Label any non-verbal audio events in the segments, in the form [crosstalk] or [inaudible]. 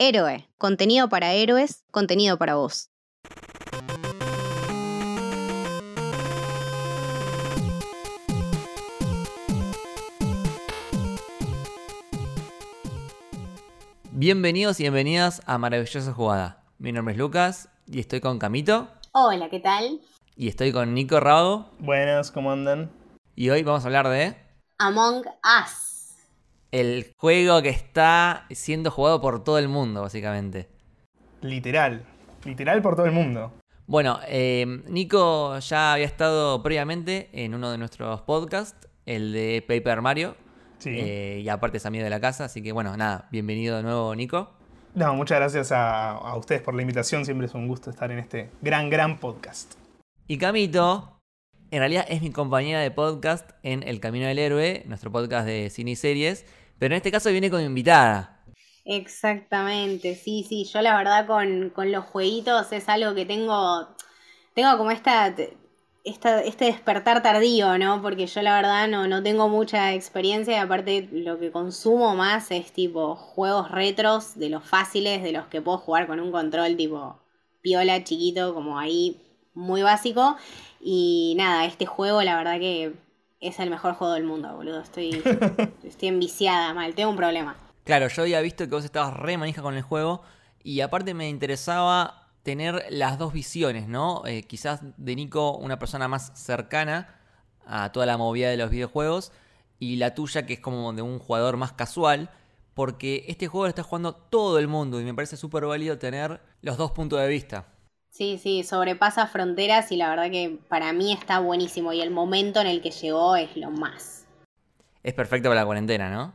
Héroe, contenido para héroes, contenido para vos. Bienvenidos y bienvenidas a Maravillosa Jugada. Mi nombre es Lucas y estoy con Camito Hola, ¿qué tal? y estoy con Nico Rago Buenas, ¿cómo andan? y hoy vamos a hablar de Among Us. El juego que está siendo jugado por todo el mundo, básicamente. Literal. Literal por todo el mundo. Bueno, eh, Nico ya había estado previamente en uno de nuestros podcasts, el de Paper Mario, Sí. eh, y aparte es amigo de la casa, así que bueno, nada, bienvenido de nuevo Nico. No, muchas gracias a, a ustedes por la invitación. Siempre es un gusto estar en este gran, gran podcast. Y Camito, en realidad es mi compañera de podcast en El Camino del Héroe, nuestro podcast de cine y series, pero en este caso viene como invitada. Exactamente, sí, sí. Yo la verdad con, con los jueguitos es algo que tengo. Tengo como esta, esta. Este despertar tardío, ¿no? Porque yo la verdad no, no tengo mucha experiencia y aparte lo que consumo más es tipo juegos retros, de los fáciles, de los que puedo jugar con un control tipo piola, chiquito, como ahí muy básico. Y nada, este juego la verdad que es el mejor juego del mundo, boludo. Estoy, [laughs] estoy enviciada mal, tengo un problema. Claro, yo había visto que vos estabas re manija con el juego y aparte me interesaba tener las dos visiones, ¿no? Eh, quizás de Nico, una persona más cercana a toda la movida de los videojuegos y la tuya que es como de un jugador más casual, porque este juego lo está jugando todo el mundo y me parece súper válido tener los dos puntos de vista. Sí, sí, sobrepasa fronteras y la verdad que para mí está buenísimo y el momento en el que llegó es lo más. Es perfecto para la cuarentena, ¿no?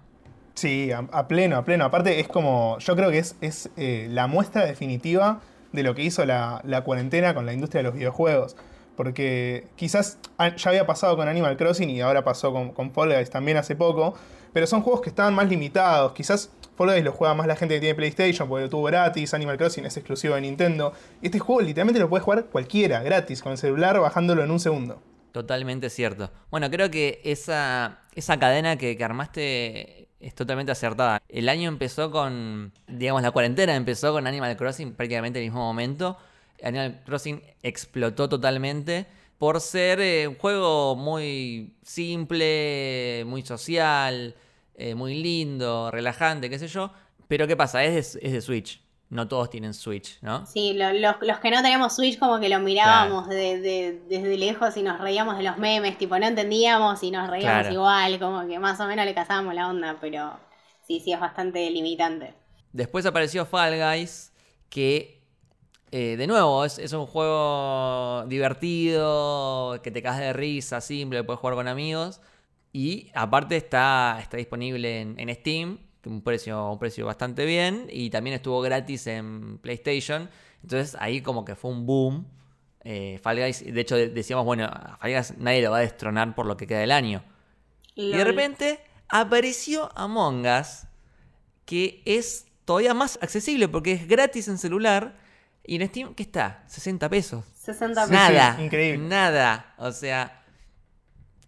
Sí, a, a pleno, a pleno. Aparte es como, yo creo que es, es eh, la muestra definitiva de lo que hizo la, la cuarentena con la industria de los videojuegos. Porque quizás ya había pasado con Animal Crossing y ahora pasó con, con Fall Guys también hace poco. Pero son juegos que estaban más limitados. Quizás Fall Guys lo juega más la gente que tiene PlayStation porque lo tuvo gratis. Animal Crossing es exclusivo de Nintendo. Este juego literalmente lo puede jugar cualquiera, gratis, con el celular, bajándolo en un segundo. Totalmente cierto. Bueno, creo que esa, esa cadena que, que armaste es totalmente acertada. El año empezó con, digamos, la cuarentena empezó con Animal Crossing prácticamente en el mismo momento. Animal Crossing explotó totalmente por ser eh, un juego muy simple, muy social, eh, muy lindo, relajante, qué sé yo. Pero ¿qué pasa? Es de, es de Switch. No todos tienen Switch, ¿no? Sí, lo- los, los que no tenemos Switch como que lo mirábamos de- de- desde lejos y nos reíamos de los memes, tipo no entendíamos y nos reíamos Claro. igual, como que más o menos le cazábamos la onda, pero sí, sí es bastante limitante. Después apareció Fall Guys, que eh, de nuevo es, es un juego divertido, que te caes de risa, simple, puedes jugar con amigos. Y aparte está, está disponible en, en Steam, un precio, un precio bastante bien. Y también estuvo gratis en PlayStation. Entonces ahí como que fue un boom. Eh, Fall Guys, de hecho de- decíamos, bueno, a Fall Guys nadie lo va a destronar por lo que queda del año. Y de repente apareció Among Us, que es todavía más accesible porque es gratis en celular. Y en Steam, ¿qué está? 60 pesos. 60 pesos. Nada. sí, increíble. Nada. O sea,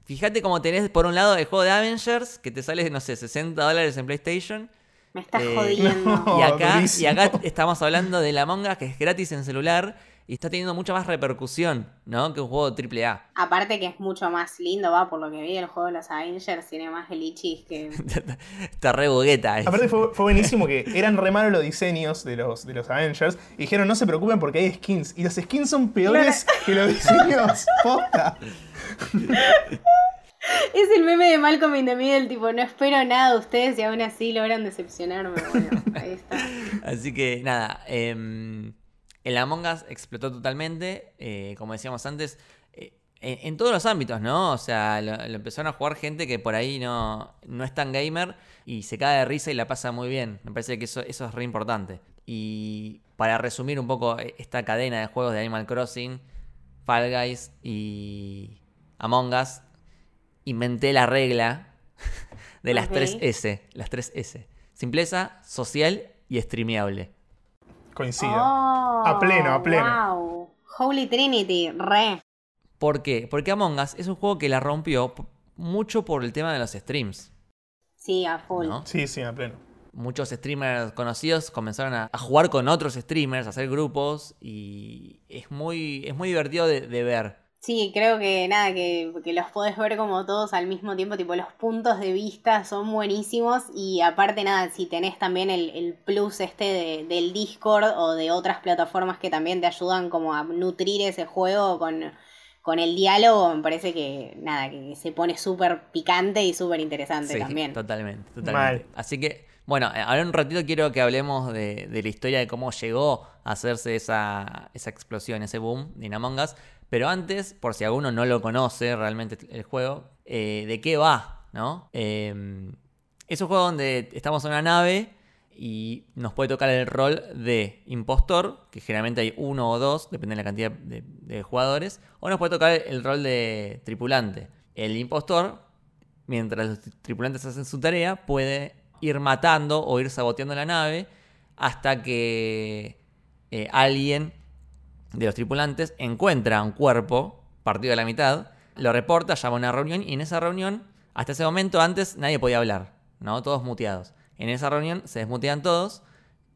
fíjate cómo tenés por un lado el juego de Avengers, que te sale, no sé, 60 dólares en PlayStation. Me estás Eh, jodiendo. no. [laughs] Y acá, y durísimo. acá estamos hablando de la Us, que es gratis en celular. Y está teniendo mucha más repercusión, ¿no? Que un juego AAA. Aparte que es mucho más lindo, va, por lo que vi el juego de los Avengers, tiene más glitches que... [laughs] está re bugueta. eso. Aparte fue, fue buenísimo que eran re malos los diseños de los, de los Avengers y dijeron no se preocupen porque hay skins. Y los skins son peores que los diseños. [laughs] Posta. [laughs] Es el meme de Malcolm in the Middle, tipo, no espero nada de ustedes y aún así logran decepcionarme. Bueno, [laughs] ahí está. Así que nada, em, el Among Us explotó totalmente, eh, como decíamos antes, eh, en, en todos los ámbitos, ¿no? O sea, lo, lo empezaron a jugar gente que por ahí no, no es tan gamer y se cae de risa y la pasa muy bien. Me parece que eso, eso es re importante. Y para resumir un poco eh, esta cadena de juegos de Animal Crossing, Fall Guys y Among Us, inventé la regla [laughs] de las Ok. 3 S. Las 3 S. Simpleza, social y streameable. Coincido. Oh, A pleno, a pleno. Wow. Holy Trinity, re. ¿Por qué? Porque Among Us es un juego que la rompió mucho por el tema de los streams. Sí, a full. ¿no? Sí, sí, a pleno. muchos streamers conocidos comenzaron a, a jugar con otros streamers, a hacer grupos y es muy, es muy divertido de, de ver. Sí, creo que nada, que, que los podés ver como todos al mismo tiempo, tipo los puntos de vista son buenísimos y aparte nada, si tenés también el, el plus este de- del Discord o de otras plataformas que también te ayudan como a nutrir ese juego con, con el diálogo, me parece que nada, que se pone súper picante y súper interesante Sí, también. Totalmente, totalmente. Mal. Así que, bueno, ahora un ratito quiero que hablemos de, de la historia de cómo llegó a hacerse esa, esa explosión, ese boom de In Among Us. Pero antes, por si alguno no lo conoce realmente el juego, eh, ¿de qué va? ¿No? Eh, es un juego donde estamos en una nave y nos puede tocar el rol de impostor, que generalmente hay uno o dos, depende de la cantidad de, de jugadores, o nos puede tocar el rol de tripulante. El impostor mientras los tripulantes hacen su tarea, puede ir matando o ir saboteando la nave hasta que eh, alguien de los tripulantes encuentra un cuerpo partido a la mitad, lo reporta, llama a una reunión y en esa reunión, hasta ese momento antes nadie podía hablar, ¿no? Todos muteados. En esa reunión se desmutean todos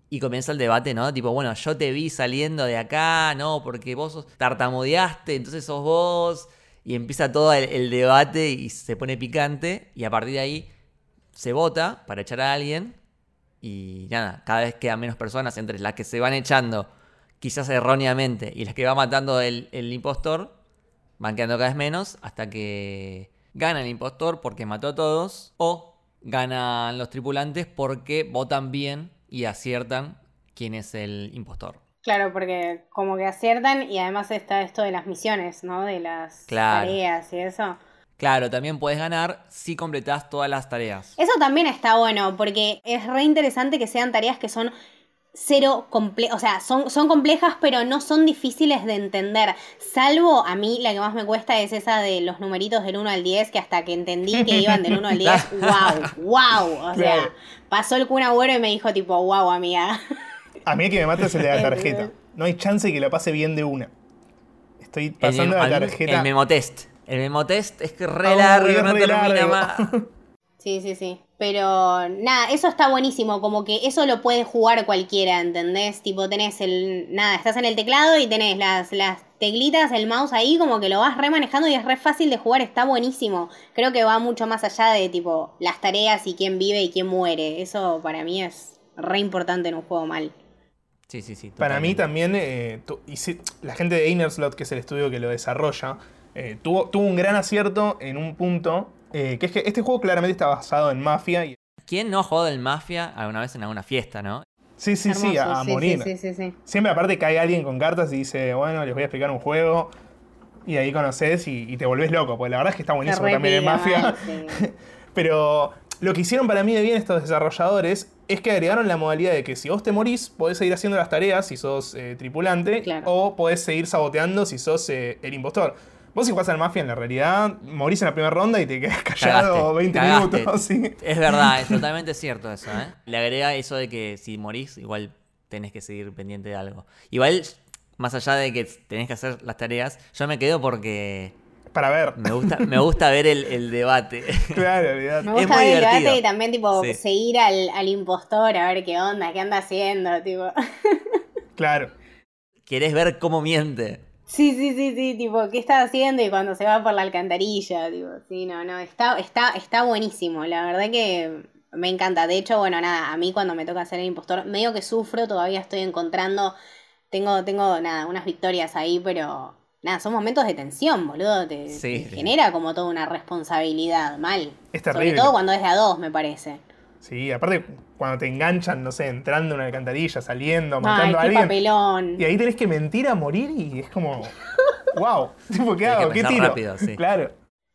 y comienza el debate, ¿no? Tipo, bueno, yo te vi saliendo de acá, ¿no? Porque vos sos- tartamudeaste, entonces sos vos. Y empieza todo el, el debate y se pone picante. Y a partir de ahí se vota para echar a alguien. Y nada, cada vez quedan menos personas entre las que se van echando, quizás erróneamente, y las que va matando el, el impostor. Van quedando cada vez menos hasta que gana el impostor porque mató a todos. O ganan los tripulantes porque votan bien y aciertan quién es el impostor. Claro, porque como que aciertan y además está esto de las misiones, ¿no? De las Claro. tareas y eso. Claro, también puedes ganar si completas todas las tareas. Eso también está bueno, porque es re interesante que sean tareas que son cero comple o sea, son, son complejas, pero no son difíciles de entender. Salvo a mí, la que más me cuesta es esa de los numeritos del 1 al 10, que hasta que entendí que iban del 1 al 10, wow, wow. O sea, pasó el Kun Agüero y me dijo tipo, wow, amiga. A mí el que me mata es el de la [laughs] tarjeta. No hay chance que lo pase bien de una. Estoy pasando la tarjeta. el memotest. El memotest es que re largo, no re termina largo. más. [laughs] Sí, sí, sí. Pero nada, eso está buenísimo, como que eso lo puede jugar cualquiera, ¿entendés? Tipo, tenés el. Nada, estás en el teclado y tenés las, las teclitas, el mouse ahí, como que lo vas re manejando y es re fácil de jugar, está buenísimo. Creo que va mucho más allá de tipo las tareas y quién vive y quién muere. Eso para mí es re importante en un juego mal. Sí, sí, sí. Para mí también, eh, tu- y si- la gente de Innerslot, que es el estudio que lo desarrolla, eh, tuvo, tuvo un gran acierto en un punto, eh, que es que este juego claramente está basado en Mafia. Y, ¿Quién no ha jugado del Mafia alguna vez en alguna fiesta, no? sí, sí, sí, a, a morir. Sí, sí, sí, sí. Siempre aparte cae alguien con cartas y dice, bueno, les voy a explicar un juego. Y ahí conoces y, y te volvés loco, porque la verdad es que está buenísimo también en Mafia. [laughs] Pero lo que hicieron para mí de bien estos desarrolladores es que agregaron la modalidad de que si vos te morís, podés seguir haciendo las tareas si sos eh, tripulante, Claro. o podés seguir saboteando si sos eh, el impostor. Vos si jugás al Mafia en la realidad, morís en la primera ronda y te quedás [laughs] callado Cagaste, 20 cagaste. minutos. ¿sí? Es verdad, es [laughs] totalmente cierto eso, ¿eh? Le agrega eso de que si morís, igual tenés que seguir pendiente de algo. Igual, más allá de que tenés que hacer las tareas, yo me quedo porque Para ver. me gusta, me gusta ver el, el debate. [laughs] claro, olvidate. Me gusta muy ver el debate y también tipo Sí. seguir al, al impostor a ver qué onda, qué anda haciendo, tipo. Claro. Querés ver cómo miente. Sí, sí, sí, sí, tipo, ¿qué está haciendo? Y cuando se va por la alcantarilla, tipo, sí, no, no, está, está, está buenísimo, la verdad que me encanta. De hecho, bueno, nada, a mí cuando me toca ser el impostor, medio que sufro, todavía estoy encontrando, tengo, tengo, nada, unas victorias ahí, pero nada, son momentos de tensión, boludo, te, Sí, te sí. genera como toda una responsabilidad, mal. Es Sobre terrible. todo cuando es de a dos, me parece. Sí, aparte cuando te enganchan, no sé, entrando en una alcantarilla, saliendo, Ay, matando a qué alguien. papelón. Y ahí tenés que mentir a morir y es como. [laughs] ¡Wow! Tipo, ¿qué que hago? ¿Qué tiro? rápido, sí. Claro.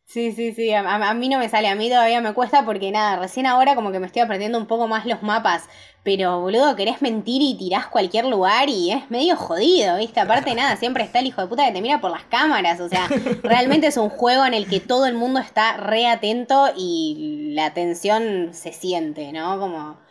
Sí, sí, sí, a, mí no me sale, a mí todavía me cuesta porque nada, recién ahora como que me estoy aprendiendo un poco más los mapas, pero boludo, querés mentir y tirás cualquier lugar y es medio jodido, ¿viste? Aparte nada, siempre está el hijo de puta que te mira por las cámaras, o sea, [laughs] realmente es un juego en el que todo el mundo está re atento y la tensión se siente, ¿no? Como...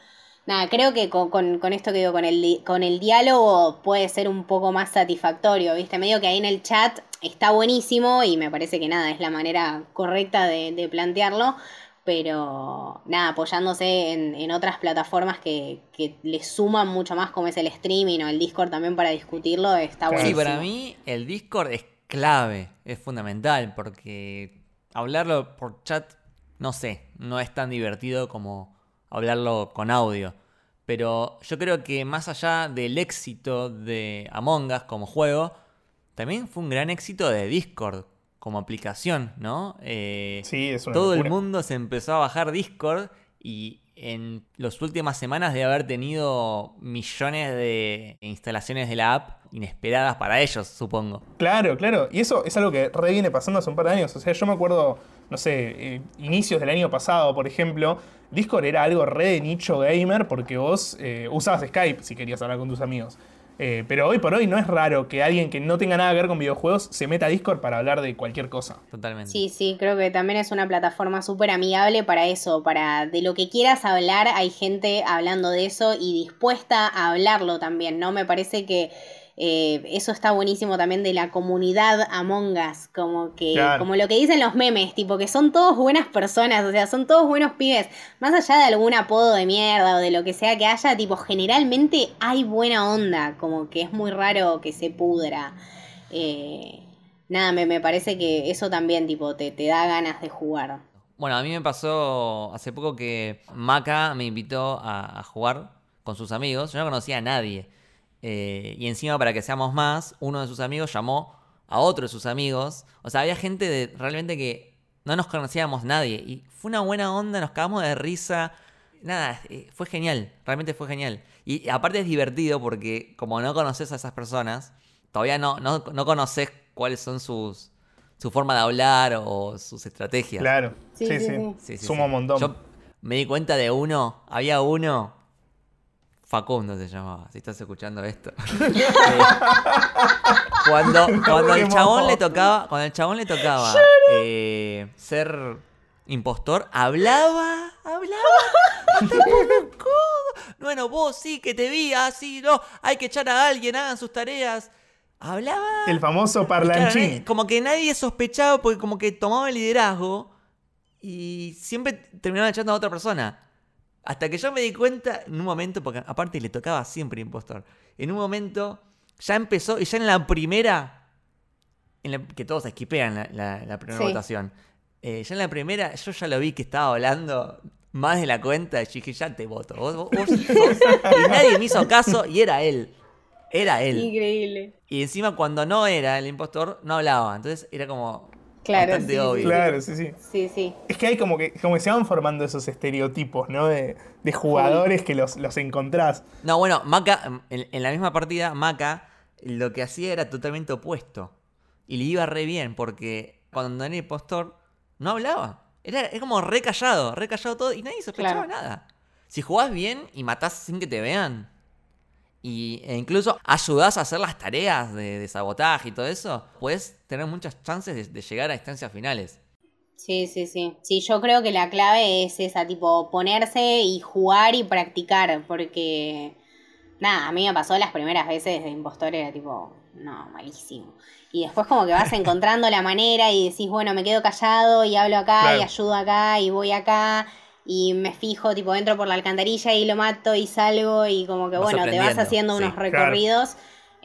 Nada, creo que con, con- con esto que digo, con el, di- con el diálogo puede ser un poco más satisfactorio, ¿viste? Medio que ahí en el chat está buenísimo y me parece que nada, es la manera correcta de, de plantearlo, pero nada, apoyándose en, en otras plataformas que, que le suman mucho más, como es el streaming o el Discord también para discutirlo, está bueno. Sí, para mí el Discord es clave, es fundamental, porque hablarlo por chat, no sé, no es tan divertido como hablarlo con audio. Pero yo creo que más allá del éxito de Among Us como juego, también fue un gran éxito de Discord como aplicación, ¿no? Eh, Sí, es una todo el mundo se empezó a bajar Discord y en las últimas semanas de haber tenido millones de instalaciones de la app inesperadas para ellos, supongo. Claro, claro. Y eso es algo que re viene pasando hace un par de años. O sea, yo me acuerdo, no sé, eh, inicios del año pasado, por ejemplo, Discord era algo re de nicho gamer porque vos eh, usabas Skype si querías hablar con tus amigos. Eh, pero hoy por hoy no es raro que alguien que no tenga nada que ver con videojuegos se meta a Discord para hablar de cualquier cosa. Totalmente. Sí, sí, creo que también es una plataforma súper amigable para eso, para de lo que quieras hablar, hay gente hablando de eso y dispuesta a hablarlo también, ¿no? Me parece que eh, eso está buenísimo también de la comunidad Among Us, como que, Claro. como lo que dicen los memes, tipo que son todos buenas personas, o sea, son todos buenos pibes, más allá de algún apodo de mierda o de lo que sea que haya, tipo, generalmente hay buena onda, como que es muy raro que se pudra. Eh, nada, me, me parece que eso también, tipo, te, te da ganas de jugar. Bueno, a mí me pasó hace poco que Maca me invitó a, a jugar con sus amigos. Yo no conocía a nadie. Eh, y encima, para que seamos más, uno de sus amigos llamó a otro de sus amigos. O sea, había gente de realmente que no nos conocíamos nadie. Y fue una buena onda, nos cagamos de risa. Nada, eh, fue genial, realmente fue genial. Y aparte es divertido porque como no conoces a esas personas, todavía no, no, no conoces cuáles son sus su forma de hablar o sus estrategias. Claro. Sí, Sí, sí, sí. sí. Sí, sí, Suma sí. un montón. Yo me di cuenta de uno, había uno, Facundo se llamaba, si estás escuchando esto. [laughs] Eh, cuando [laughs] cuando el chabón le tocaba, cuando el chabón le tocaba eh, ser impostor, hablaba, hablaba, [laughs] hasta por los codos. Bueno, vos sí que te vi, así, no, hay que echar a alguien, hagan sus tareas. Hablaba. El famoso parlanchín. como que nadie sospechaba porque como que tomaba el liderazgo y siempre terminaba echando a otra persona. Hasta que yo me di cuenta en un momento, porque aparte le tocaba siempre impostor, en un momento ya empezó y ya en la primera, en la- que todos esquipean la, la- la primera Sí. votación, eh, ya en la primera yo ya lo vi que estaba hablando más de la cuenta y dije, ya te voto, vos, vos- [laughs] vos y nadie me hizo caso y era él, era él. Increíble. Y encima cuando no era el impostor, no hablaba. Entonces era como Claro, bastante sí, obvio. Claro, sí, sí. Sí, sí. Es que hay como que, como que se van formando esos estereotipos, ¿no? De, de jugadores que los, los encontrás. No, bueno, Maca, en, en la misma partida, Maca lo que hacía era totalmente opuesto. Y le iba re bien, porque cuando era impostor, no hablaba. Era, era como re callado, re callado todo, y nadie sospechaba Claro. nada. Si jugás bien y matás sin que te vean, y, e incluso ayudás a hacer las tareas de, de sabotaje y todo eso, puedes tener muchas chances de, de llegar a instancias finales. Sí, sí, sí. Sí, yo creo que la clave es esa, tipo, ponerse y jugar y practicar, porque, nada, a mí me pasó las primeras veces de impostor, era tipo, no, malísimo. Y después como que vas [laughs] encontrando la manera y decís, bueno, me quedo callado y hablo acá Claro. y ayudo acá y voy acá y me fijo, tipo, entro por la alcantarilla y lo mato y salgo y como que, Vas bueno, te vas haciendo sí. unos Claro. recorridos.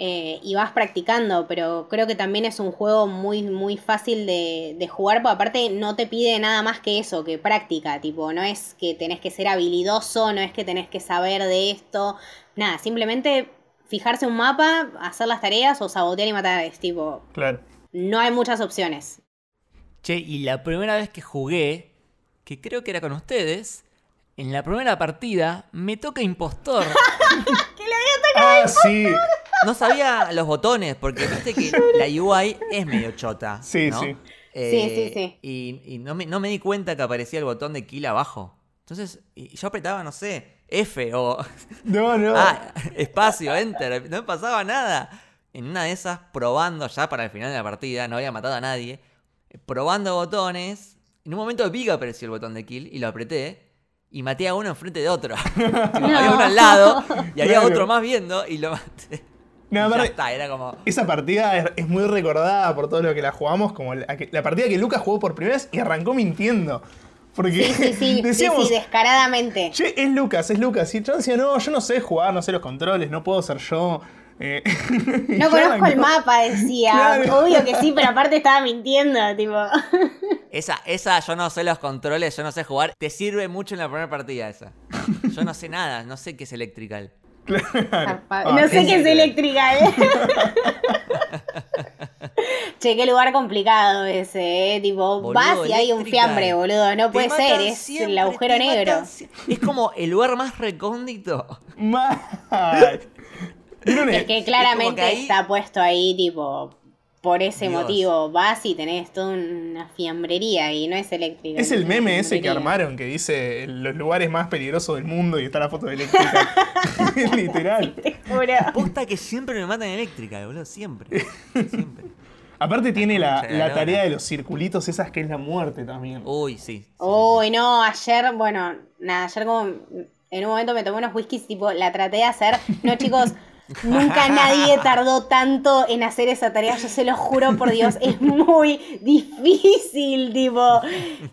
eh, y vas practicando, pero creo que también es un juego muy, muy fácil de, de jugar, porque aparte no te pide nada más que eso, que práctica, tipo, no es que tenés que ser habilidoso, no es que tenés que saber de esto, nada, simplemente fijarse un mapa, hacer las tareas o sabotear y matar, es tipo, Claro. no hay muchas opciones. Che, y la primera vez que jugué, que creo que era con ustedes, en la primera partida me toca impostor. [laughs] Ah, sí. No sabía los botones, porque viste que la UI es medio chota. Sí, ¿no? sí. Sí, Eh, sí, sí. Y, y no, me, no me di cuenta que aparecía el botón de kill abajo. Entonces, y yo apretaba, no sé, F o [laughs] No, no. ah, espacio, enter, no me pasaba nada. En una de esas, probando ya para el final de la partida, no había matado a nadie, probando botones, en un momento vi que apareció el botón de kill y lo apreté y maté a uno enfrente de otro. [laughs] Había uno al lado y había Claro. otro más viendo y lo maté. No, Y ya aparte- está, era como... Esa partida es, es muy recordada por todo lo que la jugamos, como la, partida que Lucas jugó por primera vez y arrancó mintiendo. Porque Sí, sí, sí, [laughs] decíamos, sí, sí, descaradamente. che, es Lucas, es Lucas. Y yo decía, no, yo no sé jugar, no sé los controles, no puedo ser yo. Eh, [laughs] [laughs] No conozco el mapa, decía. Claro. Obvio que sí, [laughs] pero aparte estaba mintiendo, tipo. Esa, esa, yo no sé los controles, yo no sé jugar. Te sirve mucho en la primera partida esa. Yo no sé nada, no sé qué es electrical. Claro. Ah, no sé qué es sí. eléctrica, ¿eh? che, qué lugar complicado ese, ¿eh? Tipo, Boludo, vas y hay un fiambre, boludo. No puede ser, es siempre, el agujero negro. Es como el lugar más recóndito. Mal. ¿Vieron Es el- que claramente como que ahí- está puesto ahí, tipo, por ese Dios. motivo. Vas y tenés toda una fiambrería y no es eléctrica. Es el meme ese que armaron que dice los lugares más peligrosos del mundo y está la foto de eléctrica. Es [laughs] [laughs] literal. Posta que siempre me matan eléctrica, boludo, siempre. Siempre. Aparte tiene la, la tarea de los circulitos, esas que es la muerte también. Uy, sí. sí, Uy, no, ayer, bueno, nada, ayer como en un momento me tomé unos whiskies, tipo, la traté de hacer. No, chicos, [laughs] nunca nadie tardó tanto en hacer esa tarea, yo se lo juro por Dios, es muy difícil, tipo.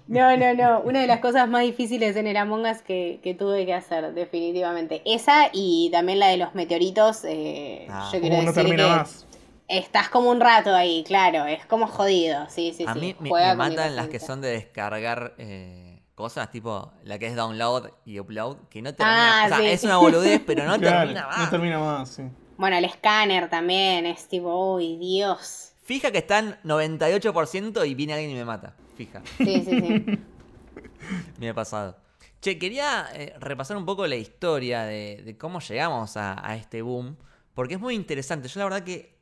No, no, no, una de las cosas más difíciles en el Among Us que, que tuve que hacer, definitivamente. Esa y también la de los meteoritos, eh, Ah. yo quiero no decir que más. estás como un rato ahí, claro, es como jodido, sí, sí, A sí. mí me, matan las que son de descargar eh, cosas, tipo la que es download y upload, que no termina. Ah, o sea, sí. es una boludez, pero [laughs] no Claro, termina más. no termina más, sí. Bueno, el escáner también es tipo, uy, Dios. Fija que están 98% y viene alguien y me mata. Fija, Sí, sí, sí. [laughs] me ha pasado. Che, quería eh, repasar un poco la historia de, de cómo llegamos a, a este boom, porque es muy interesante. Yo la verdad que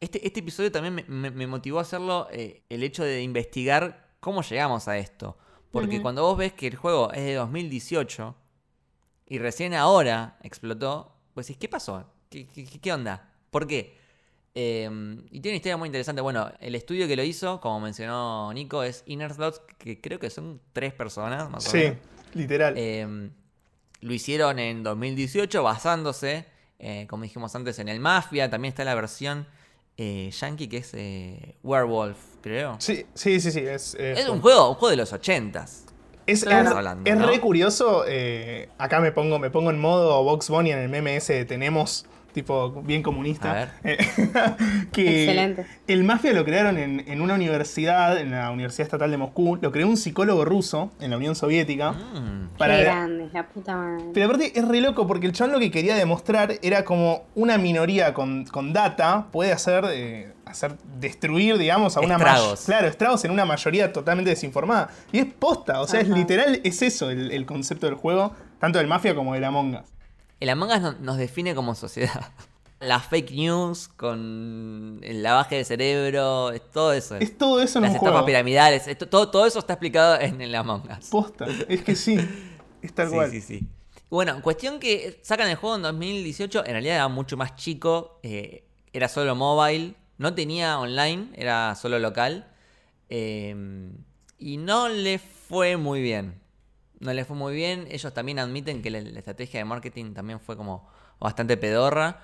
este, este episodio también me, me- me motivó a hacerlo eh, el hecho de investigar cómo llegamos a esto. Porque cuando vos ves que el juego es de 2018 y recién ahora explotó, pues decís, ¿qué pasó? ¿Qué, qué- qué- onda? ¿Por qué? Eh, y tiene una historia muy interesante. Bueno, el estudio que lo hizo, como mencionó Nico, es Inner Slots, que creo que son tres personas más o Sí, menos. literal. Eh, lo hicieron en 2018 basándose, eh, como dijimos antes, en el Mafia. También está la versión eh, yankee que es eh, Werewolf, creo. sí, sí, sí, sí. Es, es- Es un juego, un juego de los 80s. Es, Claro. es- Hablando, es ¿no? re curioso. eh, acá me pongo, me pongo en modo Box Bunny en el meme ese de tenemos, tipo bien comunista. A Eh, [laughs] que Excelente. El Mafia lo crearon en, en una universidad, en la Universidad Estatal de Moscú. Lo creó un psicólogo ruso en la Unión Soviética. Mm. para- Qué grande, la puta madre. Pero aparte es re loco porque el chabón lo que quería demostrar era como una minoría con, con data puede hacer, eh, hacer destruir, digamos, a una may- Estragos. Claro, estragos en una mayoría totalmente desinformada. Y es posta, o sea, es literal, es eso el, el concepto del juego, tanto del Mafia como del Among Us. El Among Us no- nos define como sociedad. [laughs] Las fake news con el lavaje de cerebro, es todo eso. Es todo eso en Las un juego. piramidales, todo, todo eso está explicado en el Among Us. Posta, es que sí, es tal [laughs] sí, cual. sí, sí. Bueno, cuestión que sacan el juego en 2018, en realidad era mucho más chico, eh, era solo mobile, no tenía online, era solo local, eh, y no le fue muy bien. No le fue muy bien, ellos también admiten que la, la estrategia de marketing también fue como bastante pedorra.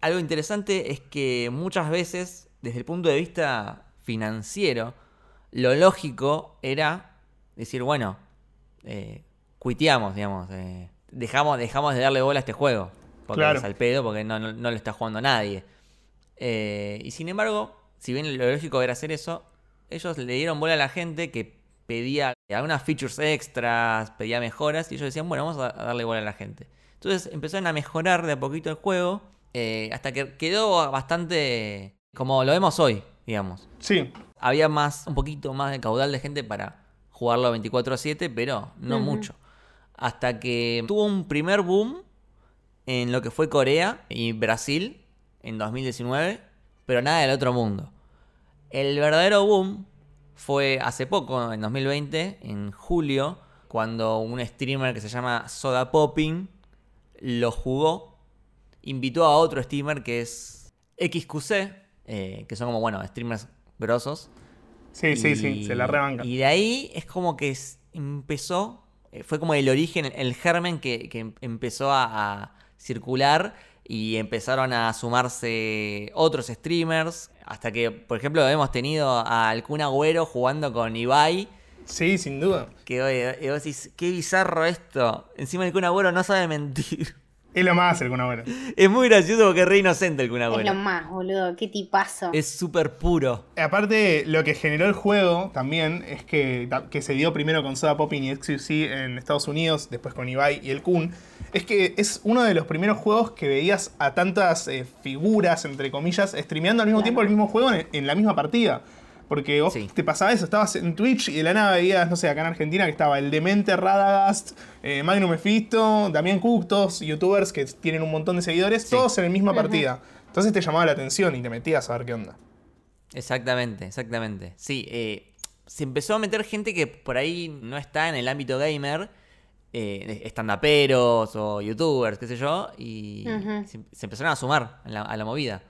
Algo interesante es que muchas veces, desde el punto de vista financiero, lo lógico era decir, bueno, eh, cuiteamos, digamos, eh, dejamos, dejamos de darle bola a este juego. Porque Claro. es al pedo, porque no, no, no lo está jugando nadie. Eh, y sin embargo, si bien lo lógico era hacer eso, ellos le dieron bola a la gente que pedía algunas features extras, pedía mejoras, y ellos decían, bueno, vamos a a darle bola a la gente. Entonces empezaron a mejorar de a poquito el juego, eh, hasta que quedó bastante como lo vemos hoy, digamos Sí, había más, un poquito más de caudal de gente para jugarlo 24-7, pero no mucho. Hasta que tuvo un primer boom en lo que fue Corea y Brasil en 2019, pero nada del otro mundo. El verdadero boom fue hace poco, en 2020, en julio, cuando un streamer que se llama Soda Popping lo jugó, invitó a otro streamer que es XQC, eh, que son como, bueno, streamers grosos. sí, sí, Y- sí, se la rebanca. Y de ahí es como que empezó, eh, fue como el origen, el germen que, que em- empezó a, a circular y empezaron a sumarse otros streamers. Hasta que, por ejemplo, hemos tenido a Alcun Agüero jugando con Ibai Sí, sin duda. Que oye, y vos decís, qué bizarro esto. Encima el Kun Agüero no sabe mentir. Es lo más el Kun Agüero. Es muy gracioso porque es re inocente el Kun Es lo más, boludo. Qué tipazo. Es súper puro. Aparte, lo que generó el juego también es que, que se dio primero con Soda Popping y XQC en Estados Unidos, después con Ibai y el Kun. Es que es uno de los primeros juegos que veías a tantas eh, figuras, entre comillas, streameando al mismo Claro. tiempo el mismo juego en, en la misma partida. Porque vos Sí. te pasaba eso, estabas en Twitch y de la nada veías, no sé, acá en Argentina que estaba el demente Radagast, eh, Magnum Mephisto, Damián Cook, todos youtubers que tienen un montón de seguidores, Sí. todos en la misma partida. Entonces te llamaba la atención y te metías a ver qué onda. Exactamente, exactamente. Sí, eh, se empezó a meter gente que por ahí no está en el ámbito gamer, eh, estandaperos o youtubers, qué sé yo, y se, se empezaron a sumar a la, a la movida.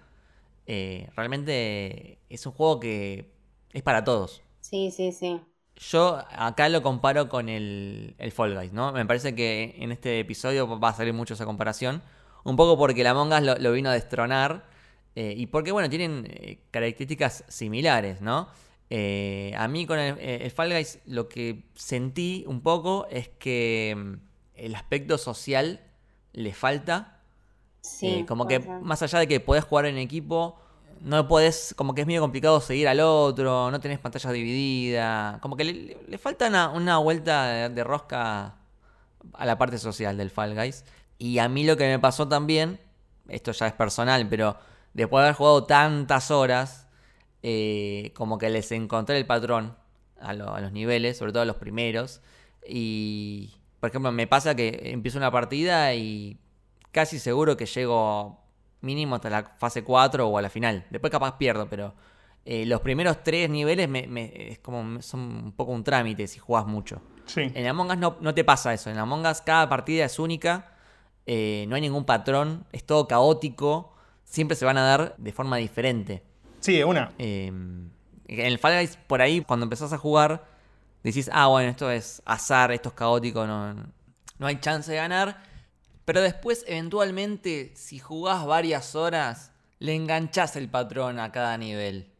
Eh, realmente es un juego que es para todos. Sí, sí, sí. Yo acá lo comparo con el, el Fall Guys, ¿no? Me parece que en este episodio va a salir mucho esa comparación. Un poco porque el Among Us lo, lo vino a destronar. eh, y porque, bueno, tienen eh, características similares, ¿no? Eh, a mí con el, el Fall Guys lo que sentí un poco es que mm, el aspecto social le falta. Sí. Como que más allá de que podés jugar en equipo, no podés, como que es medio complicado seguir al otro, no tenés pantalla dividida, como que le, falta una, vuelta de, rosca a la parte social del Fall Guys. Y a mí lo que me pasó también, esto ya es personal, pero después de haber jugado tantas horas, eh, como que les encontré el patrón a, a los niveles, sobre todo a los primeros. Y, por ejemplo, me pasa que empiezo una partida y casi seguro que llego mínimo hasta la fase 4 o a la final. Después capaz pierdo, pero eh, los primeros tres niveles me, me- es como son un poco un trámite si jugás mucho. Sí. En Among Us no, no te pasa eso. En Among Us cada partida es única, eh, no hay ningún patrón, es todo caótico, siempre se van a dar de forma diferente. Sí, de una. Eh, en el Fall Guys, por ahí, cuando empezás a jugar, decís, ah, bueno, esto es azar, esto es caótico, no, no hay chance de ganar. Pero después, eventualmente, si jugás varias horas, le enganchás el patrón a cada nivel.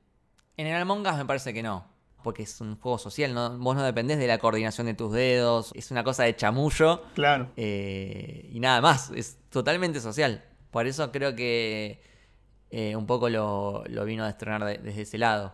En el Among Us me parece que no. Porque es un juego social, ¿no? vos no dependés de la coordinación de tus dedos, es una cosa de chamullo. Claro. Eh, y nada más, es totalmente social. Por eso creo que eh, un poco lo, lo vino a destronar de- desde ese lado.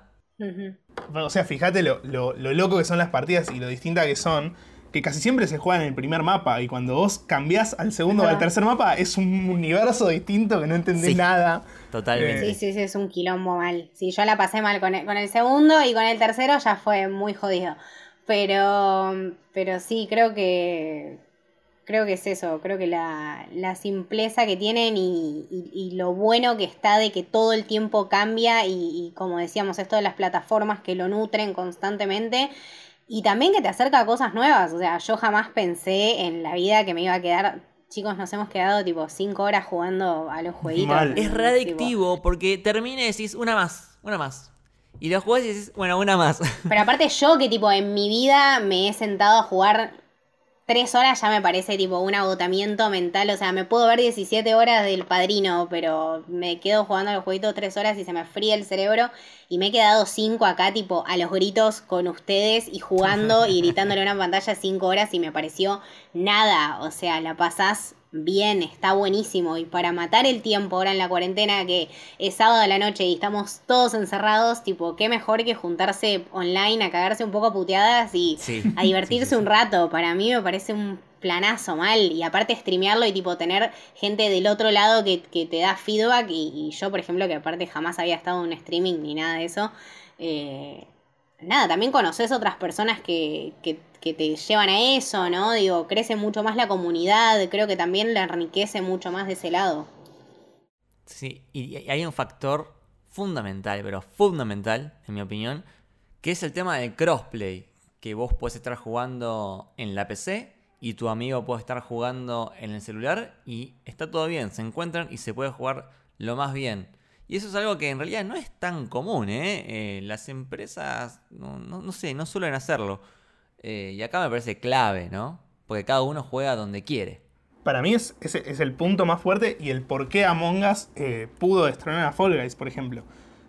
O sea, fíjate lo, lo- lo loco que son las partidas y lo distinta que son. Que casi siempre se juegan en el primer mapa. Y cuando vos cambiás al segundo o al tercer mapa, es un universo distinto que no entendés Sí. nada. Totalmente. Sí, sí, sí, es un quilombo mal. Sí, yo la pasé mal con el, con el segundo y con el tercero ya fue muy jodido. Pero, pero sí, creo que, creo que es eso. Creo que la, la simpleza que tienen y, y- y lo bueno que está de que todo el tiempo cambia y, y como decíamos, esto de las plataformas que lo nutren constantemente. Y también que te acerca a cosas nuevas. O sea, yo jamás pensé en la vida que me iba a quedar. Chicos, nos hemos quedado tipo cinco horas jugando a los jueguitos. Mal. Es Tipo, readictivo porque termina y decís una más, una más. Y lo jugás y decís, bueno, una más. [laughs] Pero aparte yo que tipo en mi vida me he sentado a jugar tres horas ya me parece tipo un agotamiento mental. O sea, me puedo ver 17 horas del padrino, pero me quedo jugando al jueguito tres horas y se me fría el cerebro. Y me he quedado cinco acá tipo a los gritos con ustedes y jugando y [laughs] gritándole a una pantalla cinco horas y me pareció nada. O sea, la pasás bien, está buenísimo. Y para matar el tiempo ahora en la cuarentena, que es sábado a la noche y estamos todos encerrados, tipo, qué mejor que juntarse online a cagarse un poco a puteadas y Sí. a divertirse [laughs] Sí, sí, sí. un rato. Para mí me parece un planazo mal. Y aparte streamearlo y tipo tener gente del otro lado que, que te da feedback. Y, y yo, por ejemplo, que aparte jamás había estado en un streaming ni nada de eso. eh, nada, también conoces otras personas que, que, que te llevan a eso, ¿no? Digo, crece mucho más la comunidad. Creo que también la enriquece mucho más de ese lado. Sí, y hay un factor fundamental, pero fundamental, en mi opinión, que es el tema del crossplay. Que vos puedes estar jugando en la PC y tu amigo puede estar jugando en el celular y está todo bien, se encuentran y se puede jugar lo más bien. Y eso es algo que en realidad no es tan común, ¿eh? Eh, las empresas, no, no- no sé, no suelen hacerlo. Eh, y acá me parece clave, ¿no? Porque cada uno juega donde quiere. Para mí es, es, es el punto más fuerte y el por qué Among Us eh, pudo destronar a Fall Guys, por ejemplo.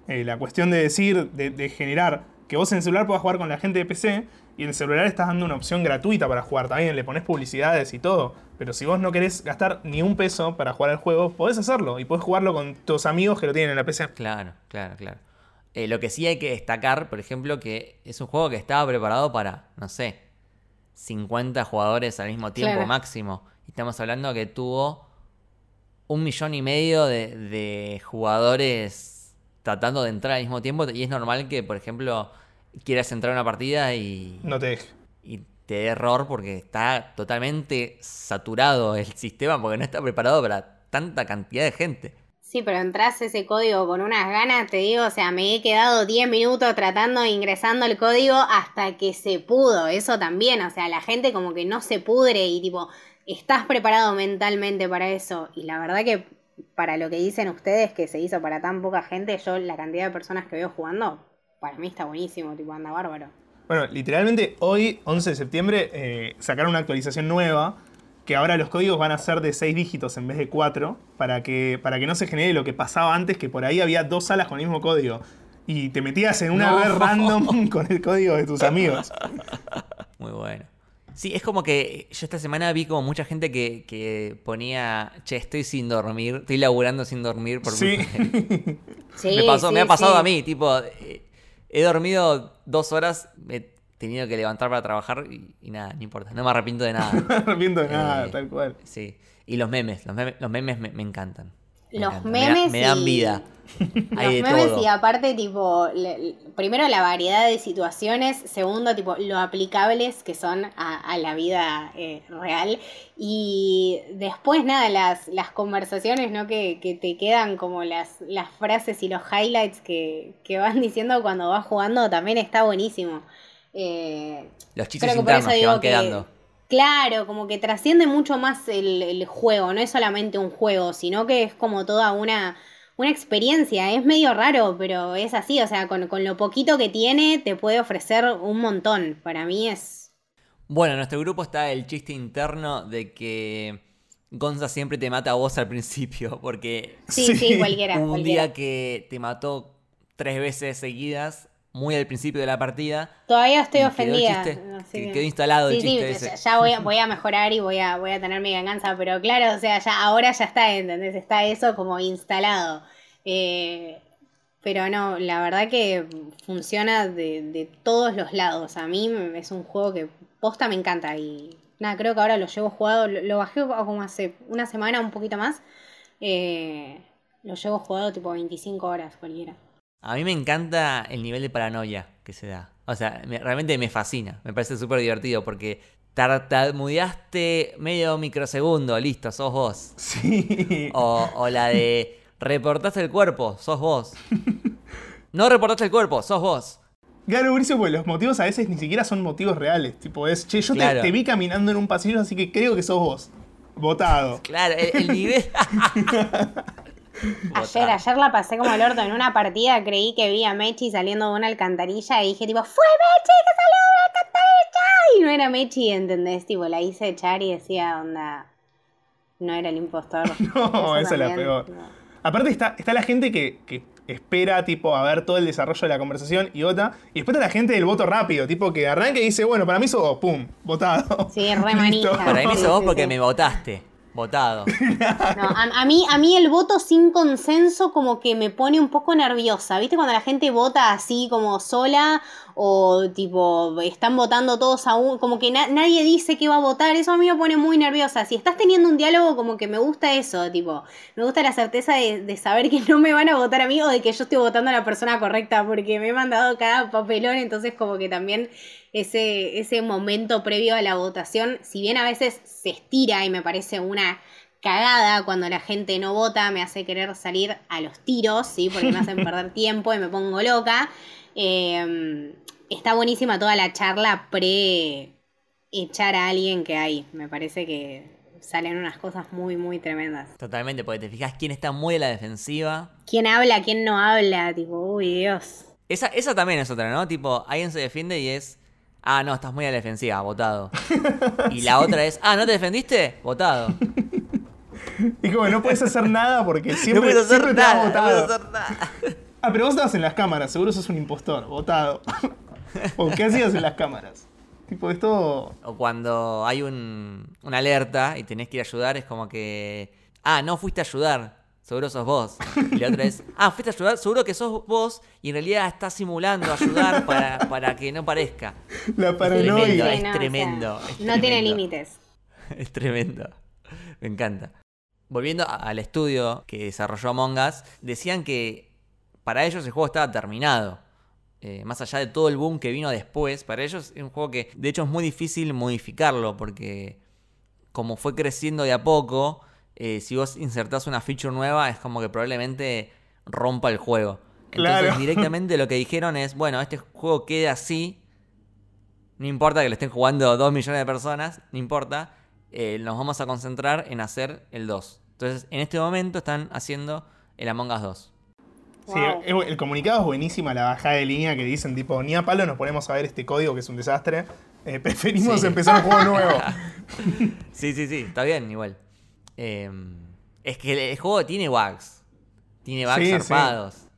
Eh, la cuestión de decir, de, de generar que vos en el celular puedas jugar con la gente de PC Y en el celular estás dando una opción gratuita para jugar también, le pones publicidades y todo. Pero si vos no querés gastar ni un peso para jugar el juego, podés hacerlo y podés jugarlo con tus amigos que lo tienen en la PC. Claro, claro, claro. Eh, lo que sí hay que destacar, por ejemplo, que es un juego que estaba preparado para, no sé, 50 jugadores al mismo tiempo Claro. máximo. Y estamos hablando que tuvo un millón y medio de, de jugadores tratando de entrar al mismo tiempo. Y es normal que, por ejemplo, quieras entrar a una partida y, No te dejes. y te dé error porque está totalmente saturado el [laughs] sistema porque no está preparado para tanta cantidad de gente. Sí, pero entras ese código con unas ganas, te digo, o sea, me he quedado 10 minutos tratando, ingresando el código hasta que se pudo, eso también, o sea, la gente como que no se pudre y tipo, estás preparado mentalmente para eso. Y la verdad que para lo que dicen ustedes que se hizo para tan poca gente, yo la cantidad de personas que veo jugando, para mí está buenísimo, tipo, anda bárbaro. Bueno, literalmente hoy, 11 de septiembre, eh, sacaron una actualización nueva que ahora los códigos van a ser de 6 dígitos en vez de 4 para que, para que no se genere lo que pasaba antes, que por ahí había dos salas con el mismo código. Y te metías en una No. red random [laughs] con el código de tus amigos. [laughs] Muy bueno. Sí, es como que yo esta semana vi como mucha gente que, que ponía, che, estoy sin dormir, estoy laburando sin dormir por Sí. culpa de-". [laughs] Sí, me, pasó, me ha pasado sí. a mí, tipo, eh, he dormido dos horas, me tenido que levantar para trabajar y, y nada, no importa, no me arrepiento de nada. [laughs] No me arrepiento de nada, Eh, tal cual. Sí. Y los memes, los memes, los memes me, me encantan. Me Los encantan. Me da- memes me, dan y- vida. [laughs] Hay de Los memes todo. y aparte, tipo, le- le- primero la variedad de situaciones, segundo, tipo, lo aplicables que son a, a la vida eh, real y después, nada, las, las conversaciones, ¿no? Que, que te quedan como las, las frases y los highlights que, que van diciendo cuando vas jugando también está buenísimo. Eh, Los chistes internos que van que- quedando. Claro, como que trasciende mucho más el, el juego, no es solamente un juego, sino que es como toda una, una experiencia. Es medio raro, pero es así, o sea, con, con lo poquito que tiene te puede ofrecer un montón. Para mí es... Bueno, en nuestro grupo está el chiste interno de que Gonza siempre te mata a vos al principio, porque Sí, [laughs] Sí. sí, cualquiera. hubo un cualquiera. día que te mató tres veces seguidas, muy al principio de la partida. Todavía estoy quedó ofendida. chiste, así que- que- quedó instalado el Sí, sí, chiste ya- ese. ya voy a, [laughs] voy a mejorar y voy a, voy a tener mi venganza, pero claro, o sea, ya ahora ya está, ¿entendés? Está eso como instalado. Eh, pero no, la verdad que funciona de, de todos los lados. A mí es un juego que posta me encanta y nada, creo que ahora lo llevo jugado, lo, lo bajé como hace una semana, un poquito más. Eh, lo llevo jugado tipo 25 horas cualquiera. A mí me encanta el nivel de paranoia que se da. O sea, me- realmente me fascina. Me parece súper divertido porque tartamudeaste medio microsegundo, listo, sos vos. Sí. O, o la de reportaste el cuerpo, sos vos. No reportaste el cuerpo, sos vos. Claro, Mauricio, porque los motivos a veces ni siquiera son motivos reales. Tipo, es, che, yo te- vi caminando en un pasillo, así que creo que sos vos. Votado. Claro, el, el nivel. [laughs] [laughs] Ayer, ayer la pasé como el orto en una partida, creí que vi a Mechi saliendo de una alcantarilla y dije tipo, ¡Fue Mechi que salió de una alcantarilla! Y no era Mechi, ¿entendés? Tipo, la hice echar y decía, onda, no era el impostor. [laughs] No, Eso esa es la peor. Aparte está, está la gente que, que espera, tipo, a ver todo el desarrollo de la conversación y vota. Y después está la gente del voto rápido, tipo, que arranca y dice, bueno, para mí sos vos, pum, votado. Sí, re [laughs] manija. Para mí sos vos sí, porque sí. me votaste. Votado. [laughs] No, a, mí, a mí el voto sin consenso como que me pone un poco nerviosa. ¿Viste cuando la gente vota así como sola o tipo están votando todos a un... como que na- nadie dice que va a votar? Eso a mí me pone muy nerviosa. Si estás teniendo un diálogo como que me gusta eso, tipo, me gusta la certeza de saber que no me van a votar a mí o de que yo estoy votando a la persona correcta porque me he mandado cada papelón, entonces como que también ese, ese momento previo a la votación, si bien a veces se estira y me parece una cagada cuando la gente no vota, me hace querer salir a los tiros, ¿sí? Porque me hacen [laughs] perder tiempo y me pongo loca. Eh, está buenísima toda la charla pre echar a alguien que hay. Me parece que salen unas cosas muy, muy tremendas. Totalmente, porque te fijas quién está muy a la defensiva. ¿Quién habla? ¿Quién no habla? Tipo, uy, Dios. Esa, esa también es otra, ¿no? Tipo, alguien se defiende y es. Ah, no, estás muy a la defensiva, votado. [laughs] Y la otra es. Ah, ¿no te defendiste? Votado. [laughs] Y como no puedes hacer nada porque [laughs] No siempre, puedes hacer siempre te nada, no votado. puedes hacer nada. Ah, pero vos estabas en las cámaras, seguro sos un impostor, votado. ¿O qué hacías en las cámaras? Tipo, esto. O cuando hay un, una alerta y tenés que ir a ayudar, es como que. Ah, no fuiste a ayudar. Seguro sos vos. Y la otra es. Ah, fuiste a ayudar. Seguro que sos vos. Y en realidad estás simulando ayudar para, para que no parezca. La Es paranoia. tremendo, es o tremendo. sea, es no tiene tremendo. límites. [laughs] Es tremendo. Me encanta. Volviendo al estudio que desarrolló Among Us, decían que para ellos el juego estaba terminado. Eh, más allá de todo el boom que vino después, para ellos es un juego que de hecho es muy difícil modificarlo porque como fue creciendo de a poco, eh, si vos insertás una feature nueva es como que probablemente rompa el juego. Entonces Claro. [laughs] directamente lo que dijeron es, bueno, este juego queda así, no importa que lo estén jugando 2 millones de personas, no importa, eh, nos vamos a concentrar en hacer el 2. Entonces en este momento están haciendo el Among Us 2. Sí, Wow. es- el comunicado es buenísima, la bajada de línea que dicen, tipo, ni a palo nos ponemos a ver este código que es un desastre. Eh, preferimos Sí. empezar un juego nuevo. [laughs] Sí, sí, sí, está bien, igual. Eh, es que el, el juego tiene bugs. Tiene bugs Sí.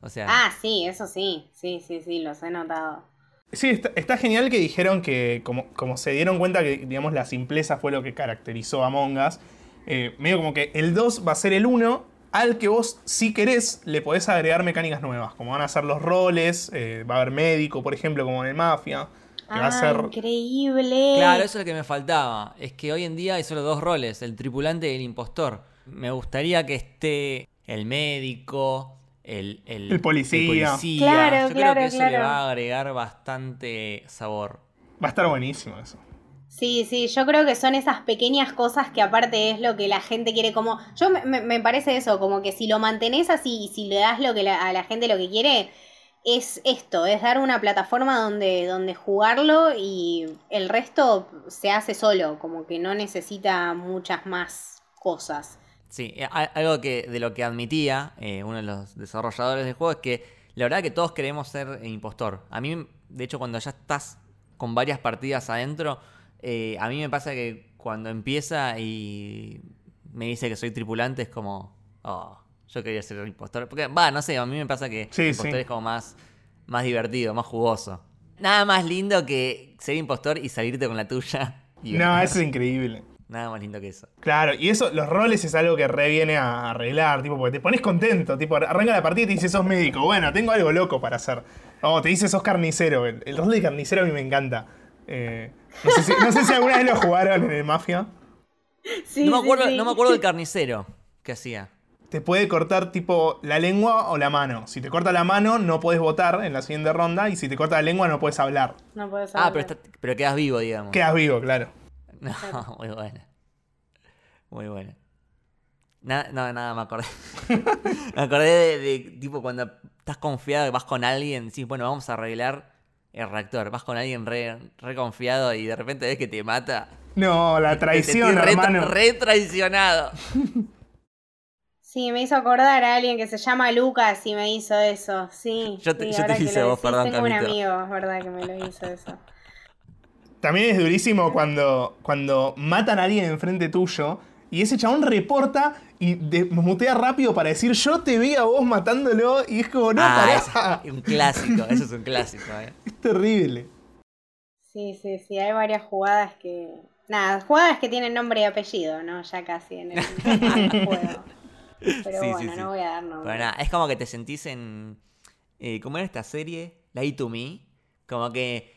O sea, Ah, sí, eso sí. Sí, sí, sí, los he notado. Sí, está, está genial que dijeron que, como, como se dieron cuenta que, digamos, la simpleza fue lo que caracterizó a Among Us, eh, medio como que el 2 va a ser el 1, al que vos, si querés, le podés agregar mecánicas nuevas, como van a ser los roles, eh, va a haber médico, por ejemplo, como en el Mafia, que va a Ah, ser... increíble. Claro, eso es lo que me faltaba. Es que hoy en día hay solo dos roles, el tripulante y el impostor. Me gustaría que esté el médico, el, el, El policía. policía. Claro, Yo claro, creo que eso le va a agregar bastante sabor. Va a estar buenísimo eso. Sí, sí, yo creo que son esas pequeñas cosas que aparte es lo que la gente quiere como... Yo me, me- me parece eso, como que si lo mantenés así y si le das lo que la- a la gente lo que quiere, es esto, es dar una plataforma donde, donde jugarlo y el resto se hace solo, como que no necesita muchas más cosas. Sí, eh, algo que de lo que admitía eh, uno de los desarrolladores del juego es que la verdad que todos queremos ser impostor. A mí, de hecho, cuando ya estás con varias partidas adentro, eh, a mí me pasa que cuando empieza y me dice que soy tripulante es como, oh, yo quería ser impostor. Porque, va, no sé, a mí me pasa que Sí, impostor sí. es como más, más divertido, más jugoso. Nada más lindo que ser impostor y salirte con la tuya. y No, eso es increíble. Nada más lindo que eso. Claro, y eso, los roles es algo que re viene a arreglar, tipo, porque te pones contento, tipo, arranca la partida y te dice sos médico, bueno, tengo algo loco para hacer. O te dice sos carnicero, el, el rol de carnicero a mí me encanta. Eh, no, sé si, no sé si alguna vez lo jugaron en el Mafia. Sí, no, me sí, acuerdo, sí. no me acuerdo del carnicero que hacía. Te puede cortar tipo la lengua o la mano. Si te corta la mano, no puedes votar en la siguiente ronda. Y si te corta la lengua, no puedes hablar. No puedo Ah, saber. pero, está- pero quedas vivo, digamos. Quedas vivo, claro. [laughs] No, muy buena. Muy buena. Nada, no, nada, me acordé. [laughs] me acordé de, de, tipo cuando estás confiado y vas con alguien, decís, bueno, vamos a arreglar el reactor. Vas con alguien re, re confiado y de repente ves que te mata. No, la Te traición, sentís re, hermano. re traicionado. [laughs] Sí, me hizo acordar a alguien que se llama Lucas y me hizo eso. Sí. Yo te- sí, yo te hice vos, decís, perdón, Tengo un amigo, es verdad, que me lo hizo eso. También es durísimo cuando, cuando matan a alguien enfrente tuyo y ese chabón reporta y de- mutea rápido para decir yo te vi a vos matándolo y es como, no, ah, pará. es un clásico, eso es un clásico. eh. [laughs] Es terrible. Sí, sí, sí, hay varias jugadas que... Nada, jugadas que tienen nombre y apellido, ¿no? Ya casi en el [laughs] juego. Pero Sí, bueno, sí. no voy a dar nombre. Pero nada, es como que te sentís en. Eh, ¿Cómo era esta serie? Lie to Me. Como que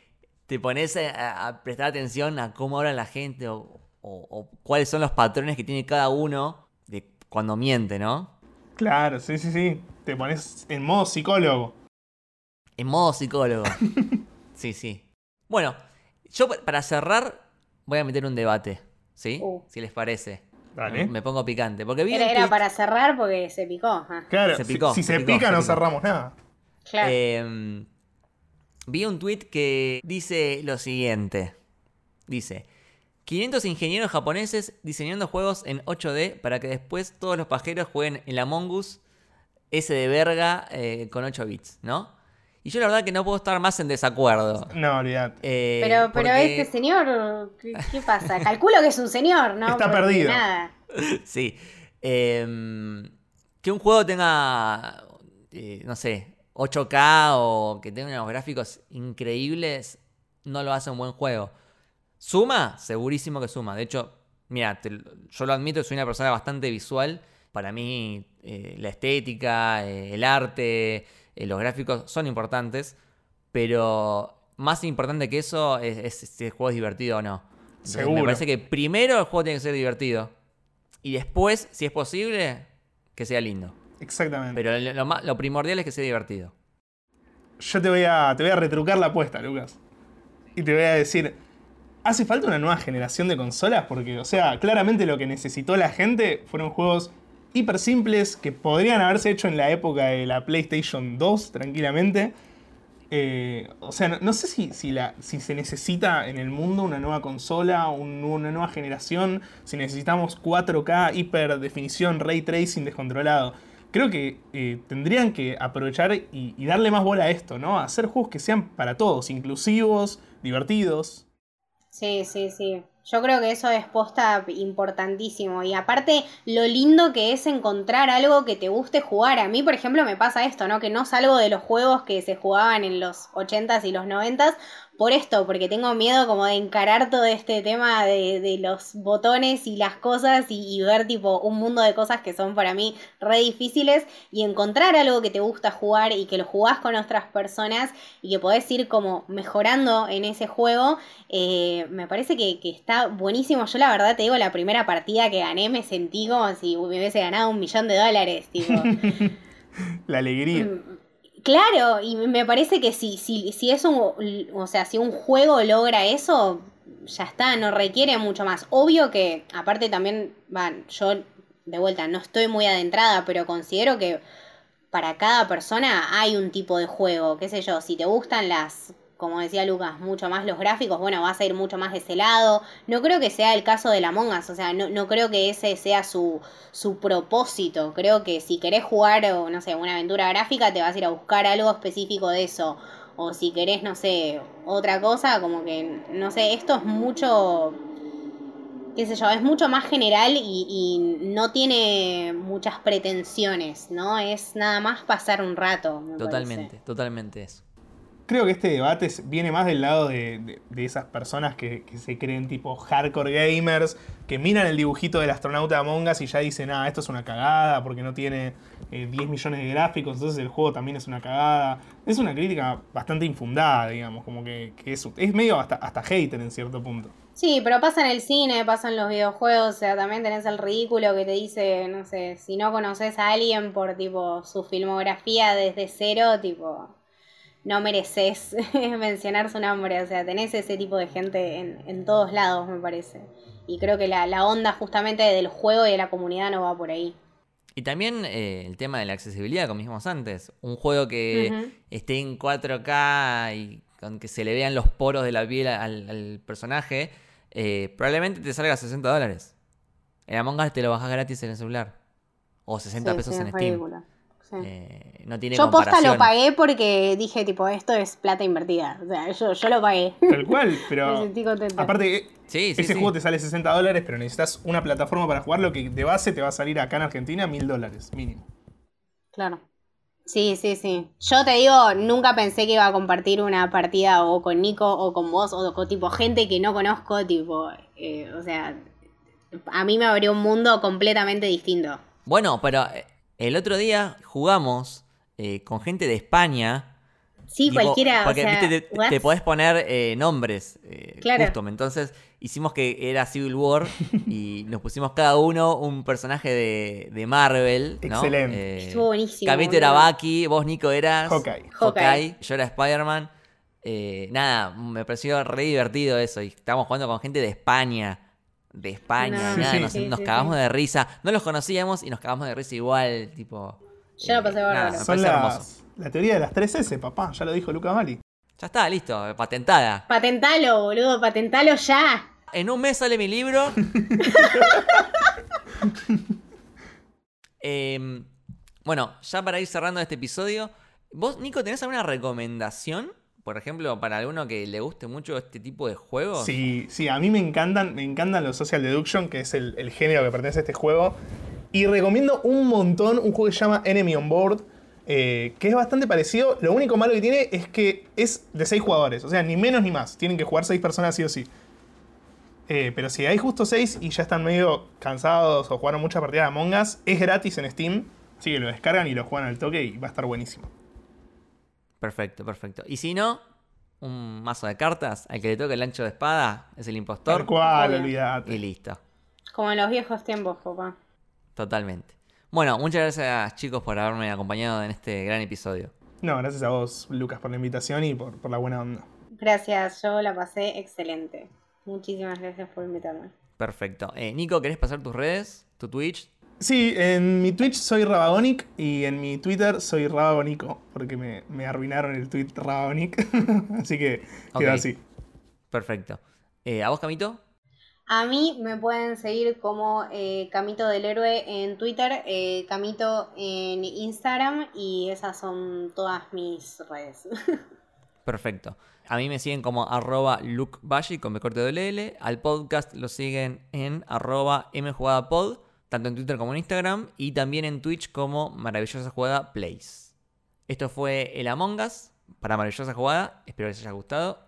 te pones a, a prestar atención a cómo habla la gente o, o- o cuáles son los patrones que tiene cada uno de cuando miente, ¿no? Claro, sí, sí, sí. Te pones en modo psicólogo. En modo psicólogo. [laughs] Sí, sí. Bueno, yo pa- para cerrar voy a meter un debate, ¿sí? Uh. Si les parece. Dale. Me pongo picante. Porque vi Era, un era tweet- para cerrar porque se picó. ah, Claro, Se si- picó, si, se se, picó, pica se no picó. cerramos nada. claro. Eh, vi un tweet que dice lo siguiente. Dice, 500 ingenieros japoneses diseñando juegos en 8D para que después todos los pajeros jueguen el Among Us ese de verga eh, con 8 bits, ¿no? Y yo la verdad que no puedo estar más en desacuerdo. No, olvidate. Eh, Pero, pero porque- este señor, ¿qué, qué pasa? [laughs] Calculo que es un señor, ¿no? Está Porque perdido. Nada. Sí. Em, que un juego tenga, eh, no sé, 8K o que tenga unos gráficos increíbles, no lo hace un buen juego. ¿Suma? Segurísimo que suma. De hecho, mira, yo lo admito, soy una persona bastante visual. Para mí, eh, la estética, eh, el arte, eh, los gráficos son importantes. Pero más importante que eso es, si el juego es divertido o no. Seguro. Me parece que primero el juego tiene que ser divertido. Y después, si es posible, que sea lindo. Exactamente. Pero lo, lo primordial es que sea divertido. Yo te voy, a, te voy a retrucar la apuesta, Lucas. Y te voy a decir, ¿hace falta una nueva generación de consolas? Porque, o sea, claramente lo que necesitó la gente fueron juegos hiper simples que podrían haberse hecho en la época de la PlayStation 2 tranquilamente. Eh, o sea, no, sé si, si, la, si, se necesita en el mundo una nueva consola, una nueva generación, si necesitamos 4K, hiper definición, ray tracing descontrolado. Creo que eh, tendrían que aprovechar y, y, darle más bola a esto, ¿no? hacer juegos que sean para todos, inclusivos, divertidos. Sí, sí, sí. Yo creo que eso es posta importantísimo. Y aparte, lo lindo que es encontrar algo que te guste jugar. A mí, por ejemplo, me pasa esto, ¿no? Que no salgo de los juegos que se jugaban en los 80s y los 90s por esto, porque tengo miedo como de encarar todo este tema de, los botones y las cosas y, ver tipo un mundo de cosas que son para mí re difíciles y encontrar algo que te gusta jugar y que lo jugás con otras personas y que podés ir como mejorando en ese juego, eh, me parece que, que, está buenísimo. Yo la verdad te digo, la primera partida que gané me sentí como si me hubiese ganado un millón de dólares, tipo. [laughs] la alegría. Mm, Claro, y me parece que si, si, si es un, o sea, si un juego logra eso, ya está, no requiere mucho más. Obvio que, aparte también, van, yo de vuelta no estoy muy adentrada, pero considero que para cada persona hay un tipo de juego, qué sé yo, si te gustan las como decía Lucas, mucho más los gráficos, bueno, vas a ir mucho más de ese lado. No creo que sea el caso de la Mongas, o sea, no, no creo que ese sea su, su propósito. Creo que si querés jugar, o no sé, una aventura gráfica, te vas a ir a buscar algo específico de eso. O si querés, no sé, otra cosa, como que, no sé, esto es mucho, qué sé yo, es mucho más general y, y no tiene muchas pretensiones, ¿no? Es nada más pasar un rato. totalmente, totalmente eso creo que este debate viene más del lado de, esas personas que, se creen tipo hardcore gamers, que miran el dibujito del astronauta Among Us y ya dicen, ah, esto es una cagada porque no tiene 10 eh, millones de gráficos, entonces el juego también es una cagada. Es una crítica bastante infundada, digamos, como que, es, es, medio hasta, hasta hater en cierto punto. Sí, pero pasa en el cine, pasa en los videojuegos, o sea, también tenés el ridículo que te dice, no sé, si no conoces a alguien por tipo su filmografía desde cero, tipo, no mereces [laughs] mencionar su nombre. O sea, tenés ese tipo de gente en, todos lados, me parece. Y creo que la, onda justamente del juego y de la comunidad no va por ahí. Y también eh, el tema de la accesibilidad, como dijimos antes. Un juego que esté en 4K y con que se le vean los poros de la piel al, personaje, eh, probablemente te salga 60 dólares. En Among Us te lo bajas gratis en el celular. O 60 pesos en Steam. Eh, no tiene yo posta lo pagué porque dije, tipo, esto es plata invertida. O sea, yo, yo lo pagué. Tal cual, [laughs] pero. aparte, eh, ese juego te sale 60 dólares, pero necesitas una plataforma para jugarlo que de base te va a salir acá en Argentina mil dólares, mínimo. Claro. Sí, sí, sí. Yo te digo, nunca pensé que iba a compartir una partida o con Nico o con vos o con tipo gente que no conozco, tipo, eh, o sea, a mí me abrió un mundo completamente distinto. Bueno, pero el otro día jugamos eh, con gente de España. Sí, cualquiera. Porque te, podés poner eh, nombres. Eh, claro. Entonces hicimos que era Civil War [laughs] y nos pusimos cada uno un personaje de, Marvel. Excelente. Estuvo buenísimo. Camito era Bucky, vos Nico eras Hawkeye. Hawkeye. Yo era Spider-Man. nada, me pareció re divertido eso. Y estábamos jugando con gente de España de España, nada, nos, cagamos de risa. No los conocíamos y nos cagamos de risa igual, tipo. Ya lo pasé eh, Son la teoría de las 3S, papá, ya lo dijo Luca Mali. Ya está, listo, patentada. Patentalo, boludo, patentalo ya. En un mes sale mi libro. [laughs] Em, bueno, ya para ir cerrando este episodio, ¿vos, Nico, tenés alguna recomendación? Por ejemplo, para alguno que le guste mucho este tipo de juegos. Sí, sí, a mí me encantan, me encantan los social deduction, que es el, género que pertenece a este juego. Y recomiendo un montón un juego que se llama Enemy on Board, eh, que es bastante parecido. Lo único malo que tiene es que es de seis jugadores, o sea, ni menos ni más. Tienen que jugar seis personas sí o sí. Eh, pero si hay justo 6 y ya están medio cansados o jugaron muchas partidas de Among Us, es gratis en Steam. Así que lo descargan y lo juegan al toque y va a estar buenísimo. Perfecto, perfecto. Y si no, un mazo de cartas, al que le toque el ancho de espada es el impostor. Tal cual, Obvio. olvidate. Y listo. Como en los viejos tiempos, papá. Totalmente. Bueno, muchas gracias chicos por haberme acompañado en este gran episodio. No, gracias a vos, Lucas, por la invitación y por, por la buena onda. Gracias, yo la pasé excelente. Muchísimas gracias por invitarme. Perfecto. Eh, Nico, ¿querés pasar tus redes? ¿Tu Twitch? Sí, en mi Twitch soy Rabagonic y en mi Twitter soy Rabagonico, porque me, me arruinaron el tweet Rabagonic. [laughs] así que quedó así. Perfecto. Eh, ¿A vos, Camito? A mí me pueden seguir como eh, Camito del Héroe en Twitter, eh, Camito en Instagram y esas son todas mis redes. [laughs] Perfecto. A mí me siguen como arroba lukebashi con B corte L. Al podcast lo siguen en arroba mjugadapod, tanto en Twitter como en Instagram. Y también en Twitch como Maravillosa Jugada Plays. Esto fue el Among Us para Maravillosa Jugada. Espero que les haya gustado.